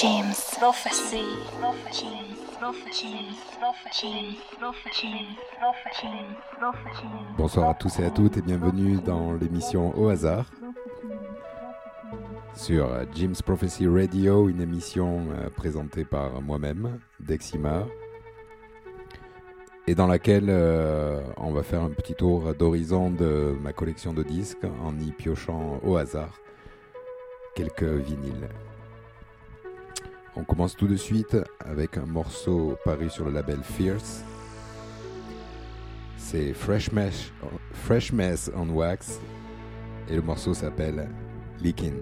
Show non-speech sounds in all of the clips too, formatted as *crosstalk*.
James. Prophecy. Bonsoir à tous et à toutes et bienvenue dans l'émission Au hasard sur Jim's Prophecy Radio, une émission euh, présentée par moi-même, Dexima, et dans laquelle euh, on va faire un petit tour d'horizon de ma collection de disques en y piochant au hasard quelques vinyles. On commence tout de suite avec un morceau paru sur le label Fierce. C'est Fresh Mess, on Wax et le morceau s'appelle Leakin'.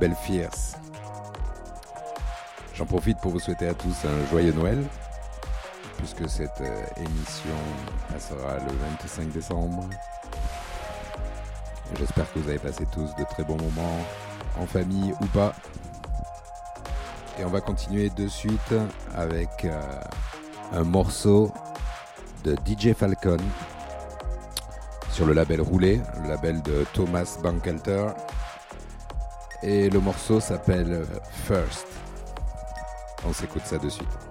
Label Fierce. J'en profite pour vous souhaiter à tous un joyeux Noël, puisque cette euh, émission passera le 25 décembre. J'espère que vous avez passé tous de très bons moments, en famille ou pas. Et on va continuer de suite avec euh, un morceau de DJ Falcon sur le label Roulé, le label de Thomas Bankelter. Et le morceau s'appelle First. On s'écoute ça de suite.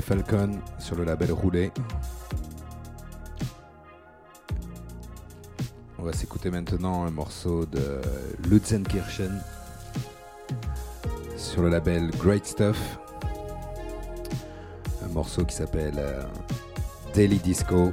Falcon sur le label Roulé. On va s'écouter maintenant un morceau de Lutzenkirchen sur le label Great Stuff. Un morceau qui s'appelle euh, Daily Disco.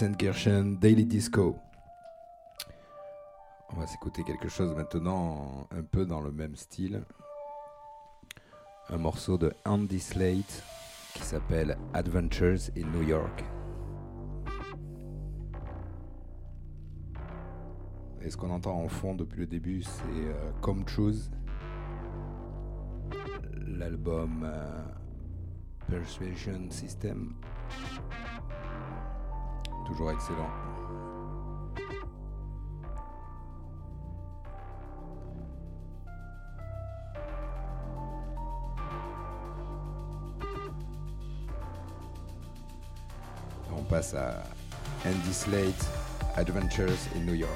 Lutzenkirchen Daily Disco. On va s'écouter quelque chose maintenant un peu dans le même style. Un morceau de Andy Slate qui s'appelle Adventures in New York. Et ce qu'on entend en fond depuis le début, c'est euh, Come Choose, l'album euh, Persuasion System. Toujours excellent. On passe à Andy Slate, Adventures in New York.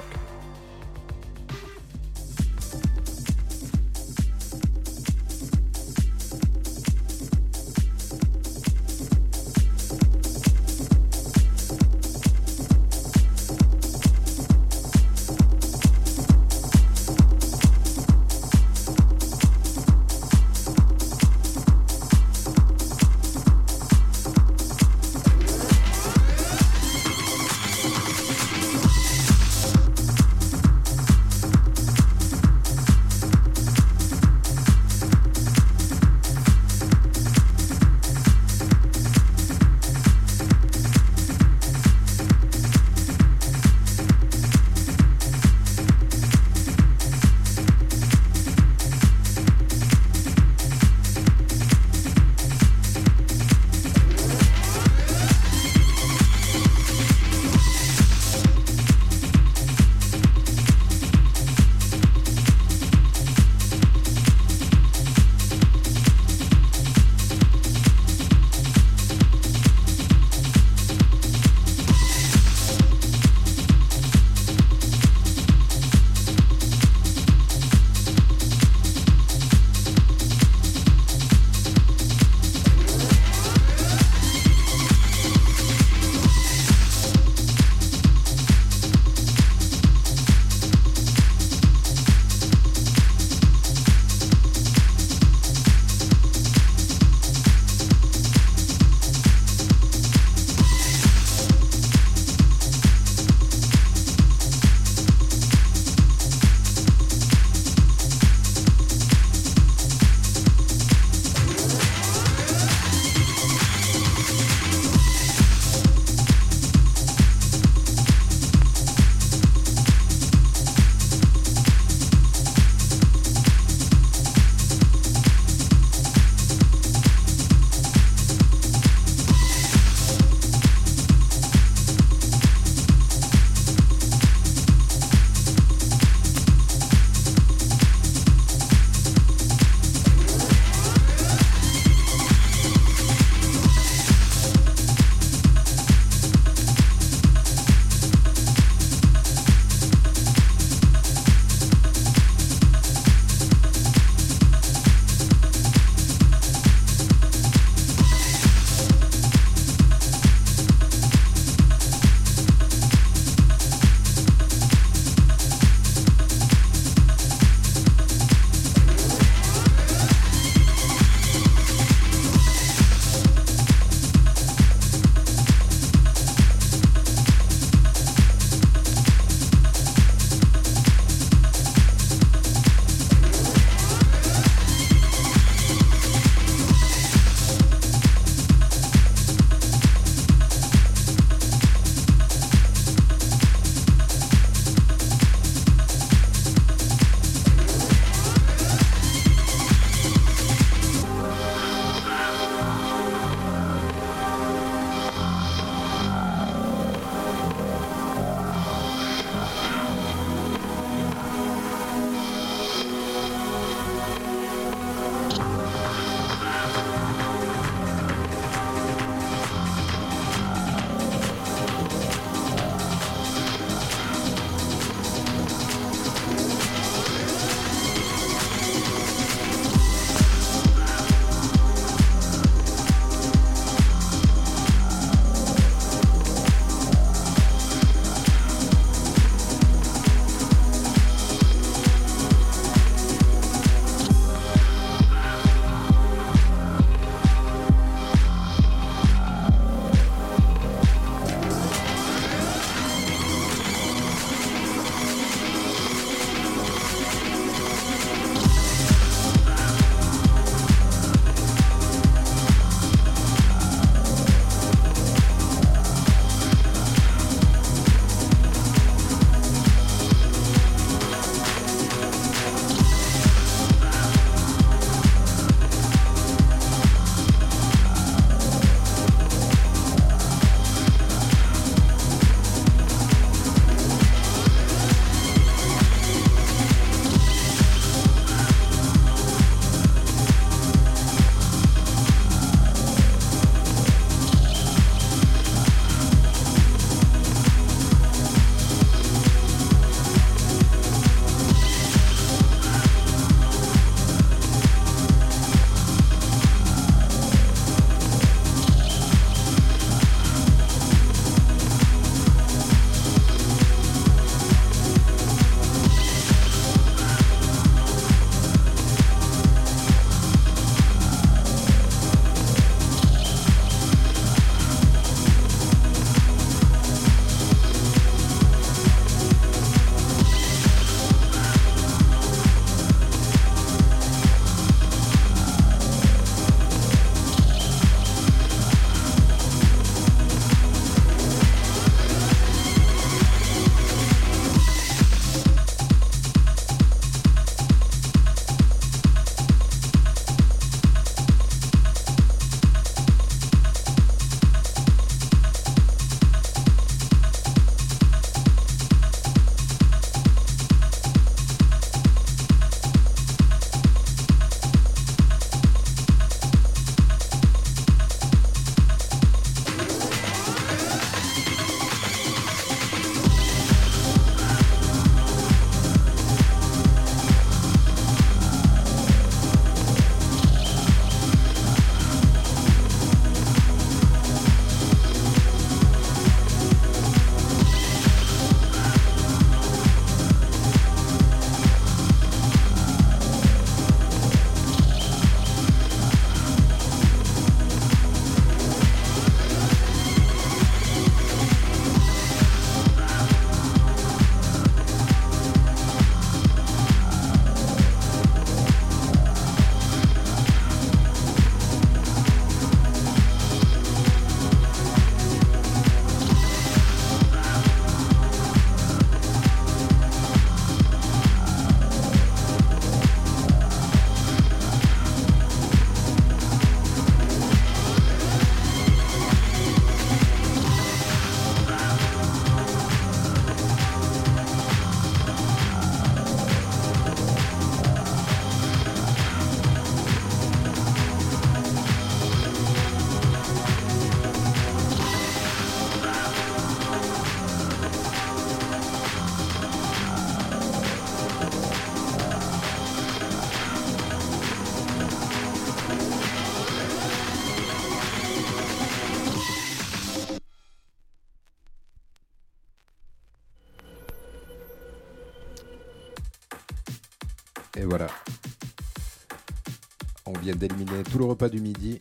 D'éliminer tout le repas du midi.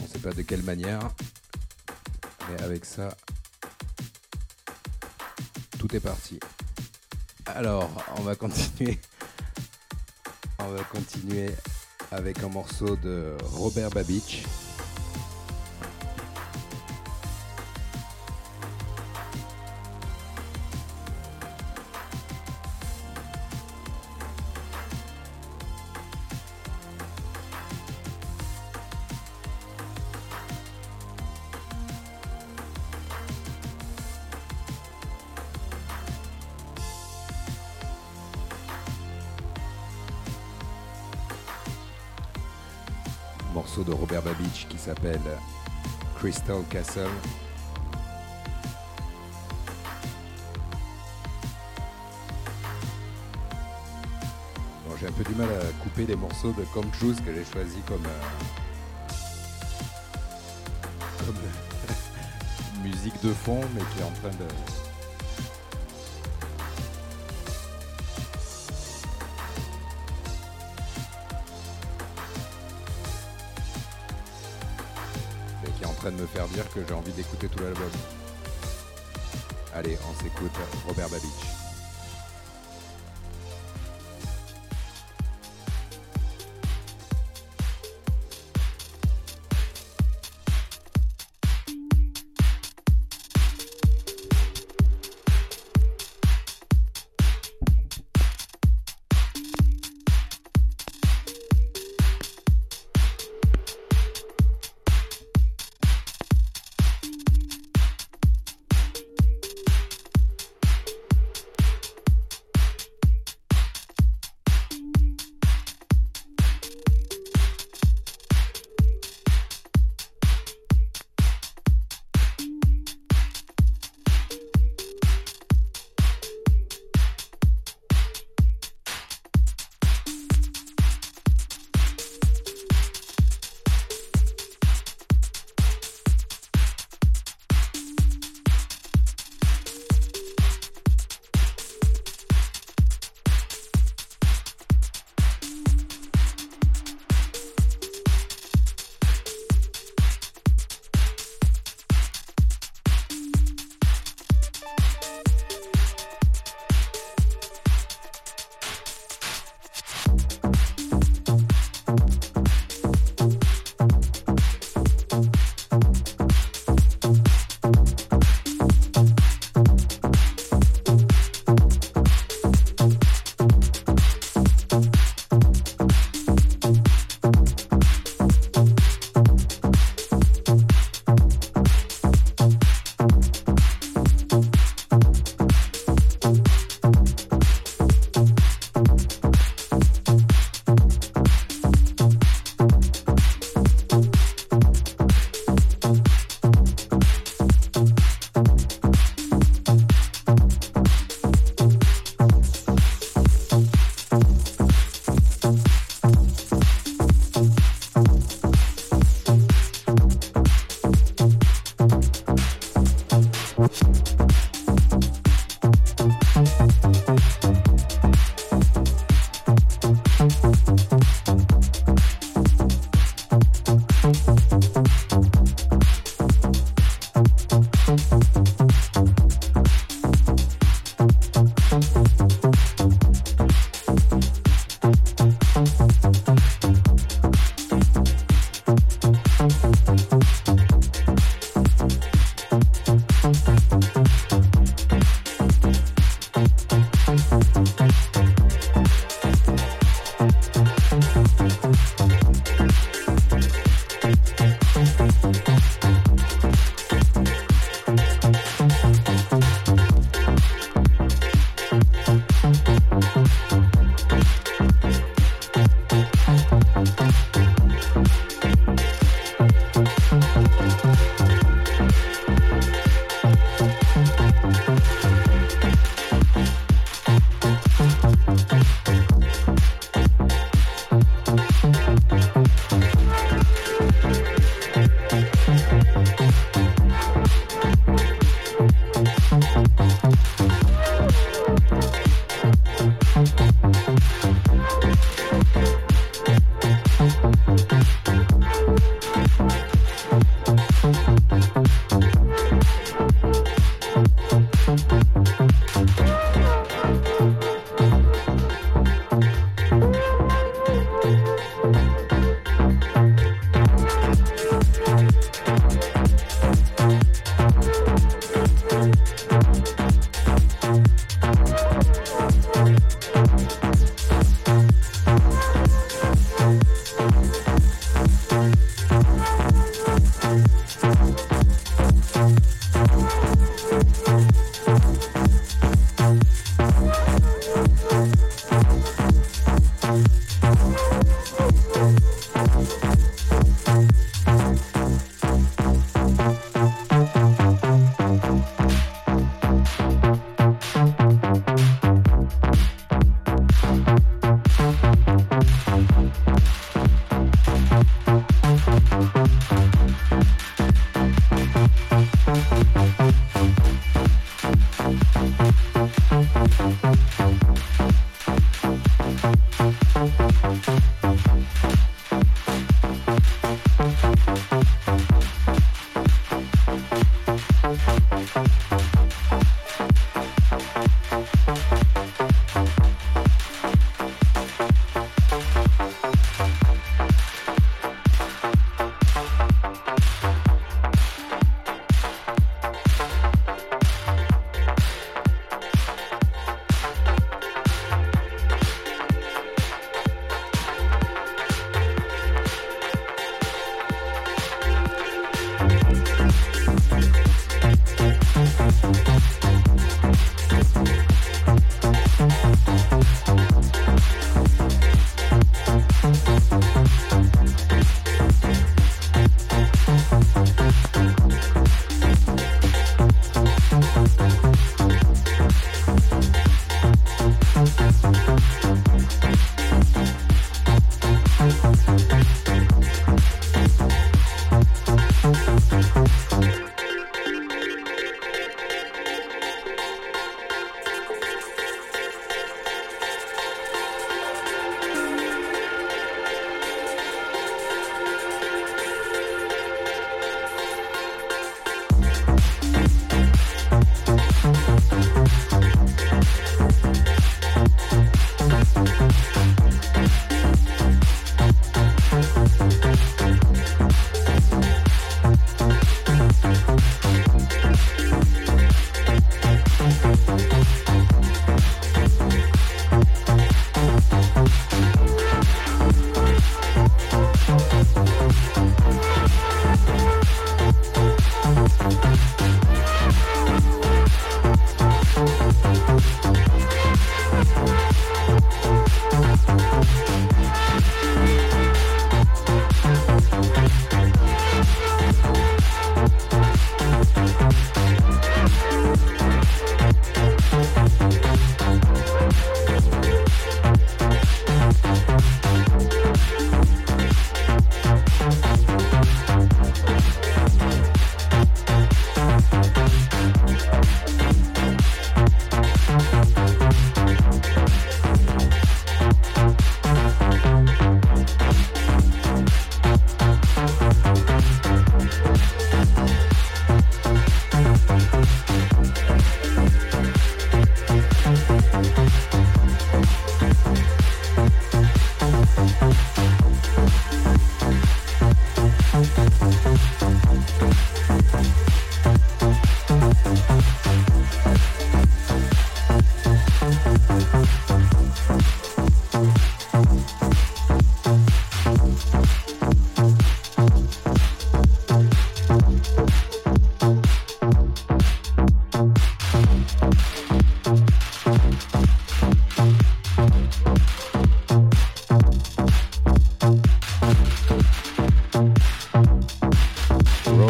On ne sait pas de quelle manière. Mais avec ça, tout est parti. Alors, on va continuer. On va continuer avec un morceau de Robert Babich. S'appelle Crystal Castle. Bon, j'ai un peu du mal à couper les morceaux de Choose que j'ai choisi comme, euh, comme *laughs* musique de fond, mais qui est en train de, me faire dire que j'ai envie d'écouter tout l'album. Allez, on s'écoute Robert Babich.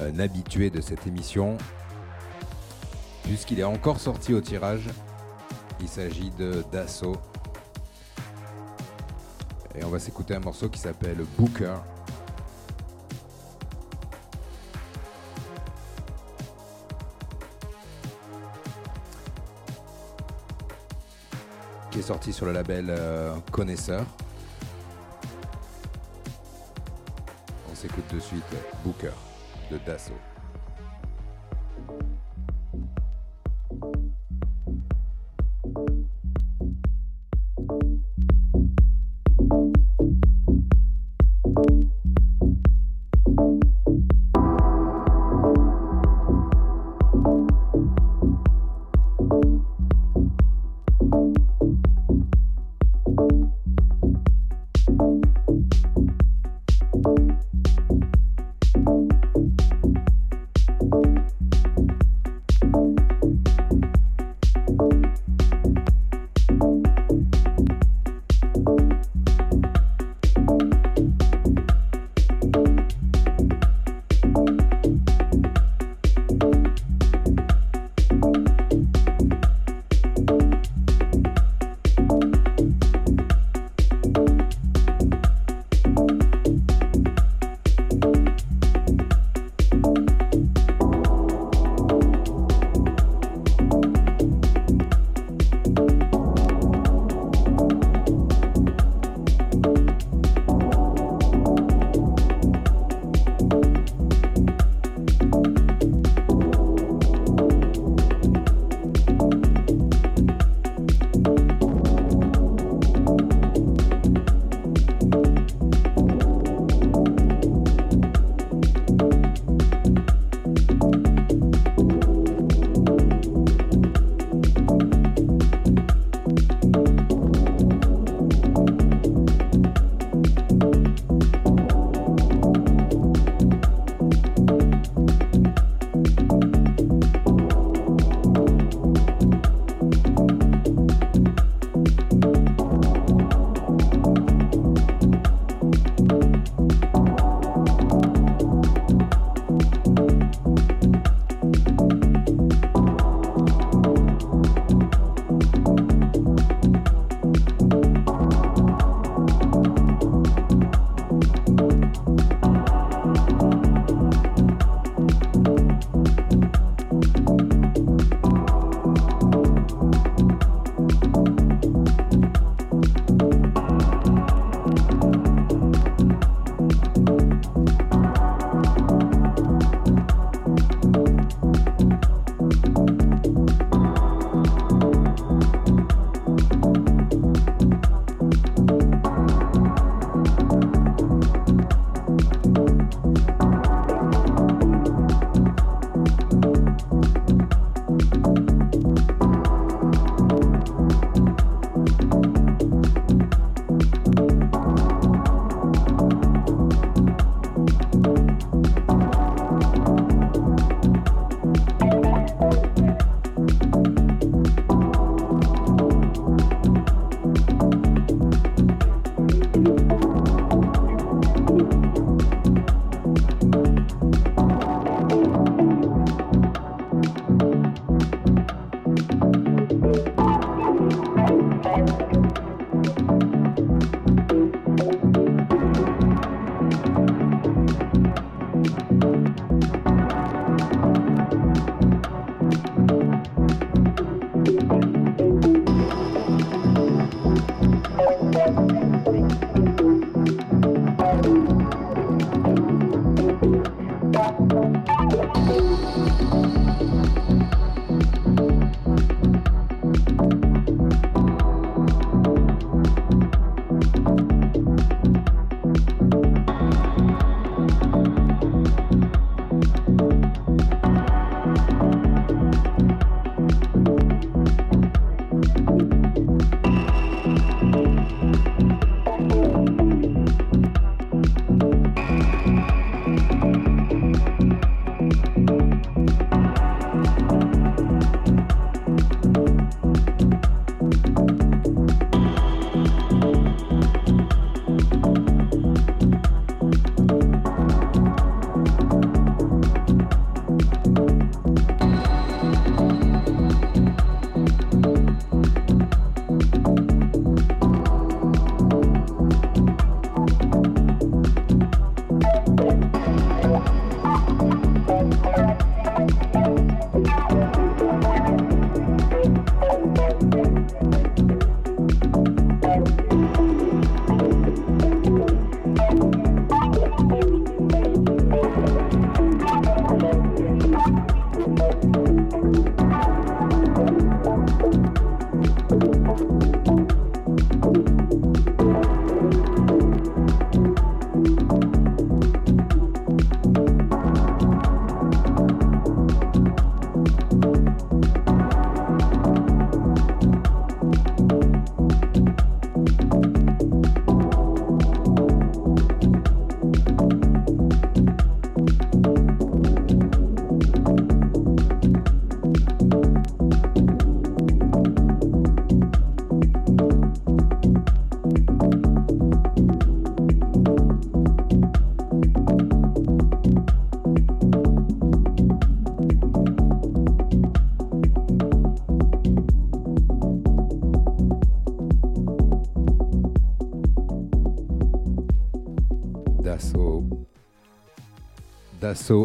un habitué de cette émission, puisqu'il est encore sorti au tirage. Il s'agit de Dassault. Et on va s'écouter un morceau qui s'appelle Booker. qui est sorti sur le label euh, Connaisseur. On s'écoute de suite Booker de Dassault.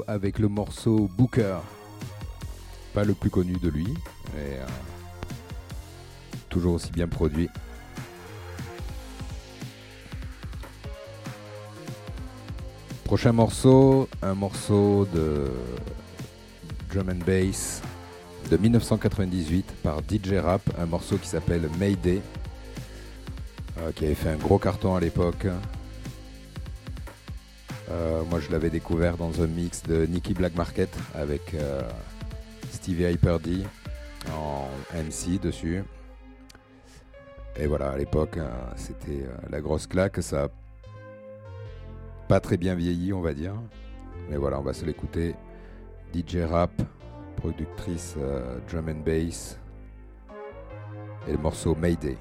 Avec le morceau Booker. Pas le plus connu de lui, mais euh, toujours aussi bien produit. Prochain morceau, un morceau de drum and bass de 1998 par DJ Rap, un morceau qui s'appelle Mayday, euh, qui avait fait un gros carton à l'époque. Euh, moi, je l'avais découvert dans un mix de Nicky Black Market avec euh, Stevie Hyper D en MC dessus. Et voilà, à l'époque, euh, c'était la grosse claque. Ça a pas très bien vieilli, on va dire. Mais voilà, on va se l'écouter. DJ Rap, productrice drum and bass. Et le morceau Mayday.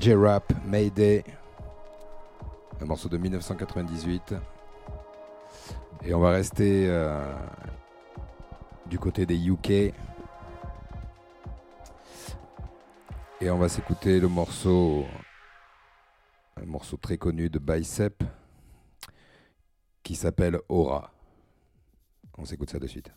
DJ Rap Mayday, un morceau de 1998. Et on va rester euh, du côté des UK. Et on va s'écouter le morceau, un morceau très connu de Bicep qui s'appelle Aura. On s'écoute ça de suite.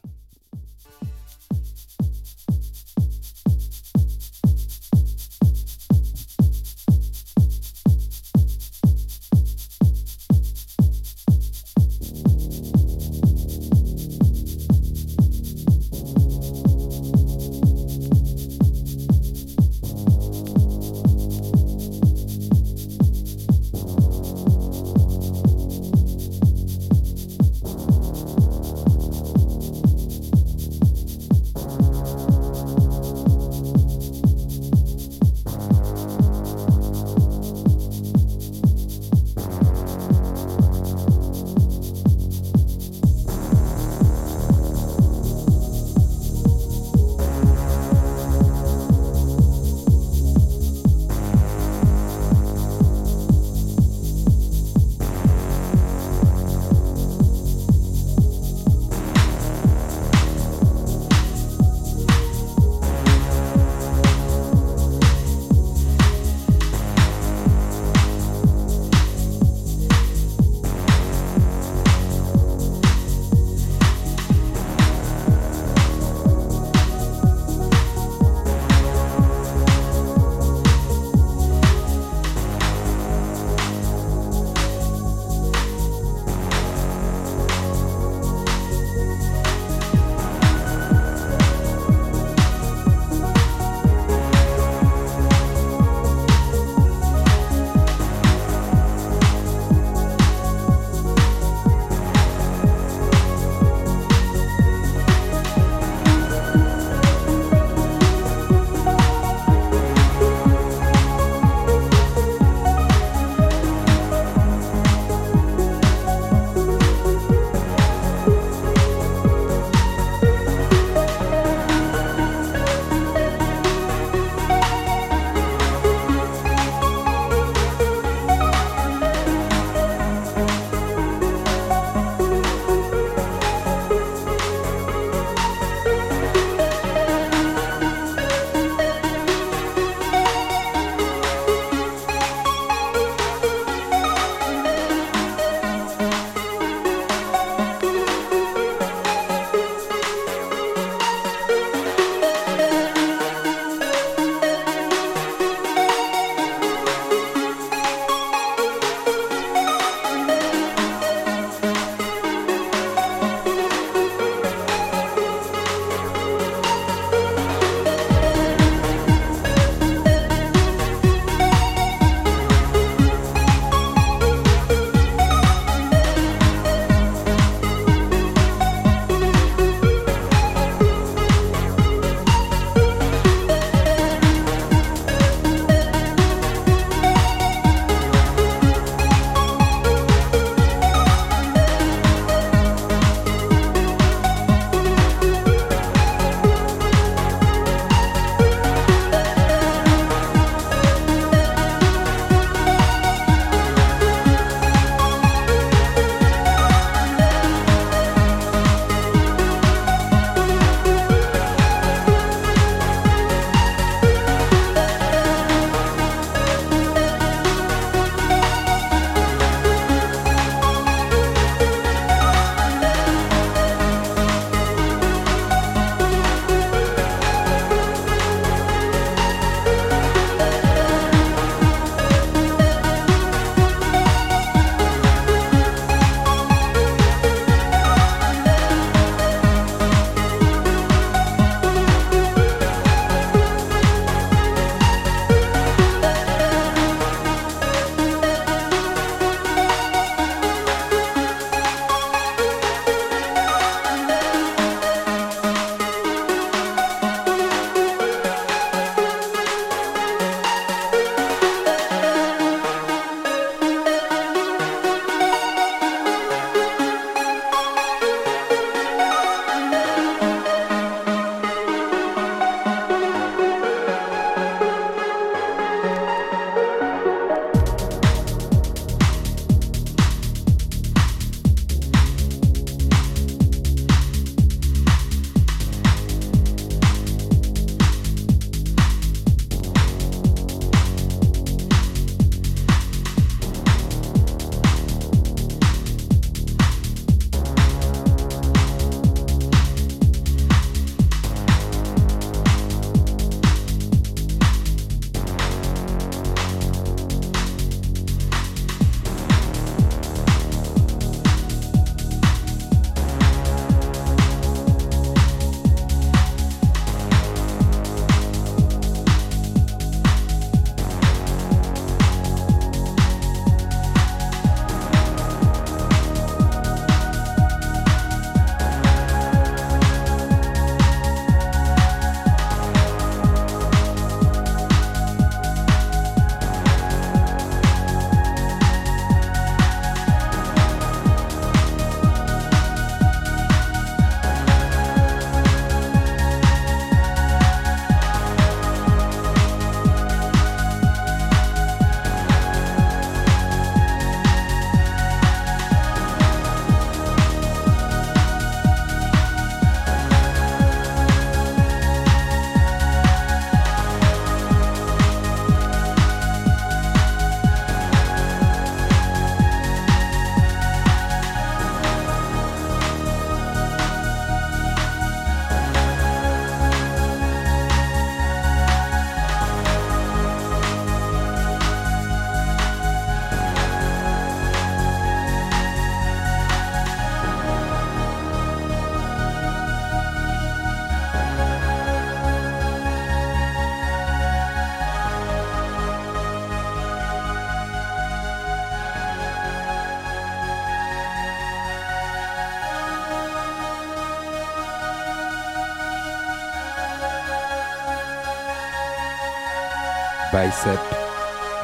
Bicep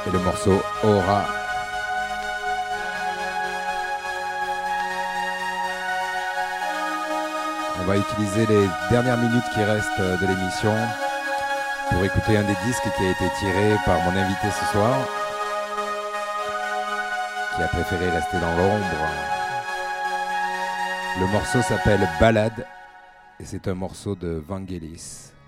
et le morceau Aura. On va utiliser les dernières minutes qui restent de l'émission pour écouter un des disques qui a été tiré par mon invité ce soir, qui a préféré rester dans l'ombre. Le morceau s'appelle Ballade et c'est un morceau de Vangelis.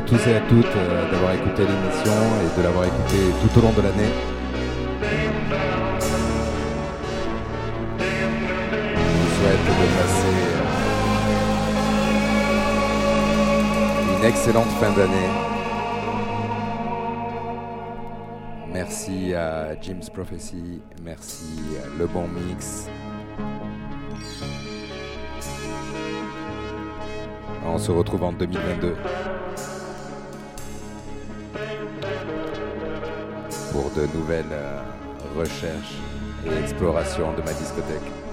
À tous et à toutes euh, d'avoir écouté l'émission et de l'avoir écouté tout au long de l'année. Je vous souhaite de passer euh, une excellente fin d'année. Merci à Jim's Prophecy, merci Le Bon Mix. On se retrouve en 2022. De nouvelles euh, recherches et explorations de ma discothèque.